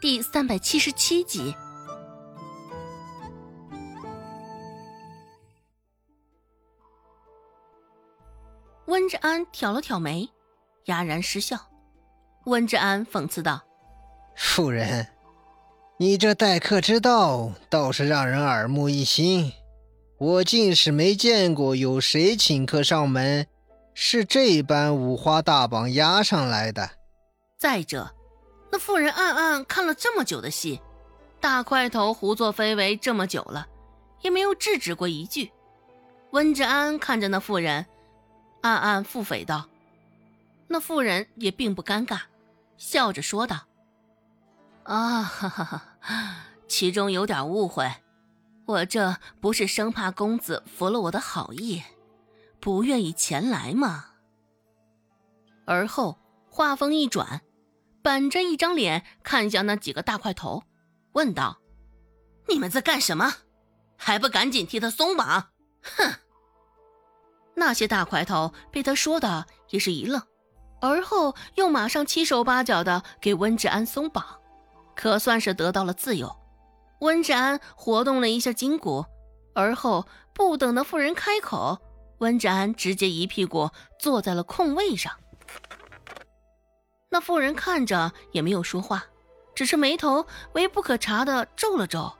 第三百七十七集。温志安挑了挑眉，哑然失笑。温志安讽刺道：“夫人，你这待客之道倒是让人耳目一新。我竟是没见过有谁请客上门是这般五花大绑押上来的。再者。”那妇人暗暗看了这么久的戏，大块头胡作非为这么久了，也没有制止过一句。温志安看着那妇人，暗暗腹诽道：“那妇人也并不尴尬，笑着说道：‘啊，哈哈哈，其中有点误会，我这不是生怕公子服了我的好意，不愿意前来吗？’而后话锋一转。”板着一张脸看向那几个大块头，问道：“你们在干什么？还不赶紧替他松绑！”哼！那些大块头被他说的也是一愣，而后又马上七手八脚的给温志安松绑，可算是得到了自由。温志安活动了一下筋骨，而后不等那妇人开口，温志安直接一屁股坐在了空位上。那妇人看着也没有说话，只是眉头微不可察的皱了皱，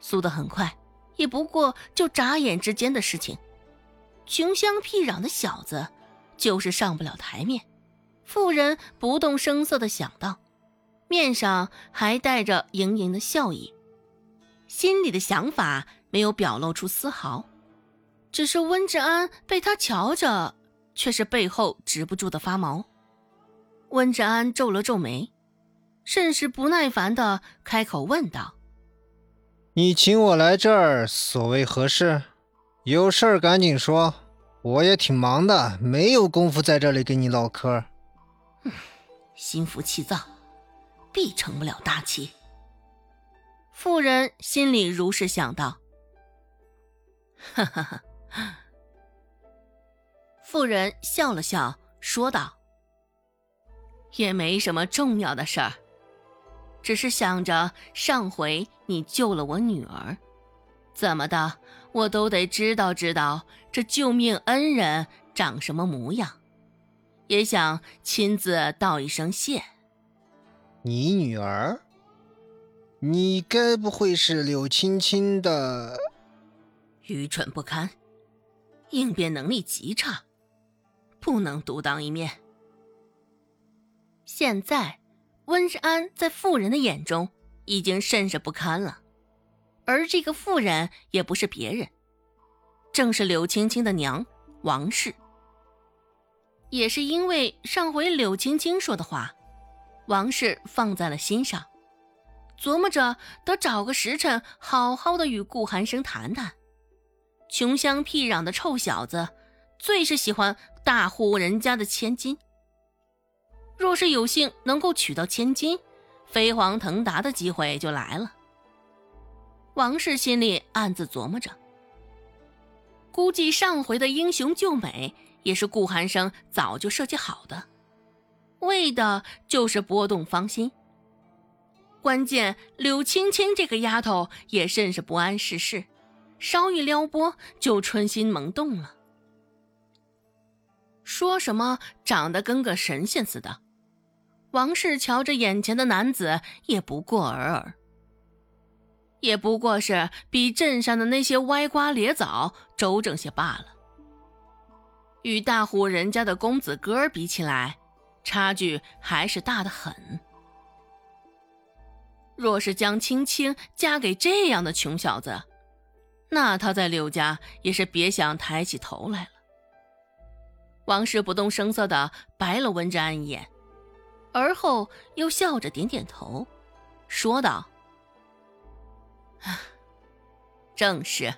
速得很快，也不过就眨眼之间的事情。穷乡僻壤的小子，就是上不了台面。妇人不动声色的想到，面上还带着盈盈的笑意，心里的想法没有表露出丝毫。只是温志安被他瞧着，却是背后止不住的发毛。温志安皱了皱眉，甚是不耐烦的开口问道：“你请我来这儿，所谓何事？有事儿赶紧说，我也挺忙的，没有功夫在这里跟你唠嗑。”“心浮气躁，必成不了大器。”妇人心里如是想到。哈哈哈！妇人笑了笑，说道。也没什么重要的事儿，只是想着上回你救了我女儿，怎么的，我都得知道知道这救命恩人长什么模样，也想亲自道一声谢。你女儿？你该不会是柳青青的？愚蠢不堪，应变能力极差，不能独当一面。现在，温之安在妇人的眼中已经甚是不堪了，而这个妇人也不是别人，正是柳青青的娘王氏。也是因为上回柳青青说的话，王氏放在了心上，琢磨着得找个时辰好好的与顾寒生谈谈。穷乡僻壤的臭小子，最是喜欢大户人家的千金。若是有幸能够娶到千金，飞黄腾达的机会就来了。王氏心里暗自琢磨着，估计上回的英雄救美也是顾寒生早就设计好的，为的就是拨动芳心。关键柳青青这个丫头也甚是不谙世事，稍一撩拨就春心萌动了，说什么长得跟个神仙似的。王氏瞧着眼前的男子，也不过尔尔，也不过是比镇上的那些歪瓜裂枣周正些罢了。与大户人家的公子哥比起来，差距还是大得很。若是将青青嫁给这样的穷小子，那他在柳家也是别想抬起头来了。王氏不动声色的白了温之安一眼。而后又笑着点点头，说道：“正是，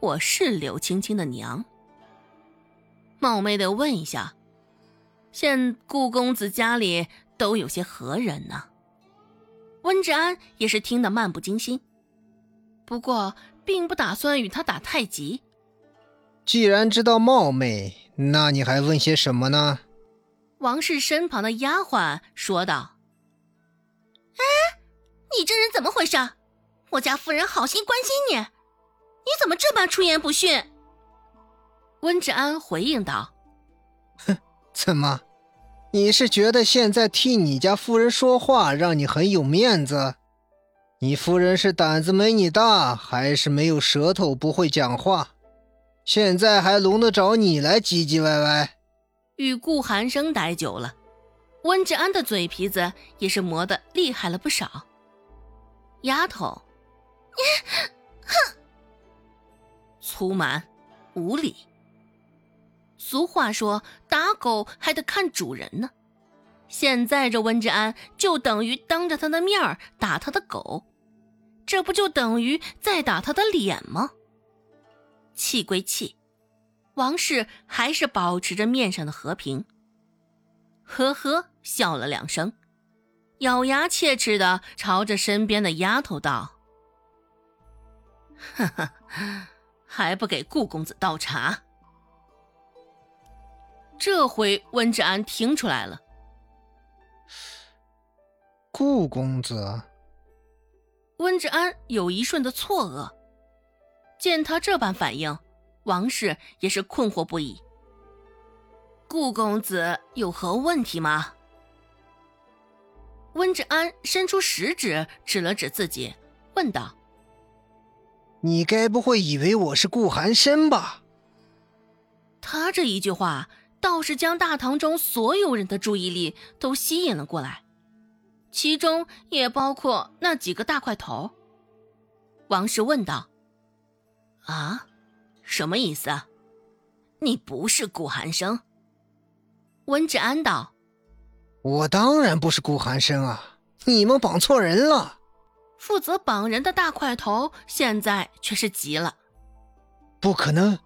我是柳青青的娘。冒昧的问一下，现顾公子家里都有些何人呢？”温志安也是听得漫不经心，不过并不打算与他打太极。既然知道冒昧，那你还问些什么呢？王氏身旁的丫鬟说道：“哎，你这人怎么回事？我家夫人好心关心你，你怎么这般出言不逊？”温志安回应道：“哼，怎么？你是觉得现在替你家夫人说话让你很有面子？你夫人是胆子没你大，还是没有舌头不会讲话？现在还轮得着你来唧唧歪歪？”与顾寒生待久了，温志安的嘴皮子也是磨得厉害了不少。丫头，你哼，粗蛮无礼。俗话说，打狗还得看主人呢。现在这温志安就等于当着他的面打他的狗，这不就等于在打他的脸吗？气归气。王氏还是保持着面上的和平，呵呵笑了两声，咬牙切齿的朝着身边的丫头道：“ 哈哈，还不给顾公子倒茶？”这回温志安听出来了，顾公子。温志安有一瞬的错愕，见他这般反应。王氏也是困惑不已。顾公子有何问题吗？温志安伸出食指指了指自己，问道：“你该不会以为我是顾寒生吧？”他这一句话倒是将大堂中所有人的注意力都吸引了过来，其中也包括那几个大块头。王氏问道：“啊？”什么意思？你不是顾寒生？温志安道：“我当然不是顾寒生啊！你们绑错人了。”负责绑人的大块头现在却是急了：“不可能！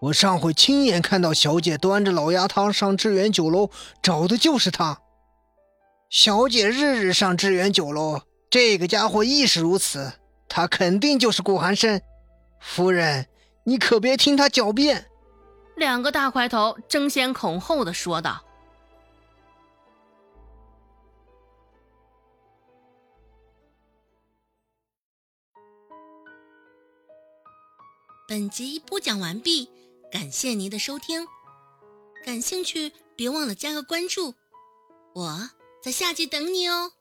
我上回亲眼看到小姐端着老鸭汤上致远酒楼，找的就是他。小姐日日上致远酒楼，这个家伙亦是如此。他肯定就是顾寒生，夫人。”你可别听他狡辩！两个大块头争先恐后的说道。本集播讲完毕，感谢您的收听。感兴趣，别忘了加个关注，我在下集等你哦。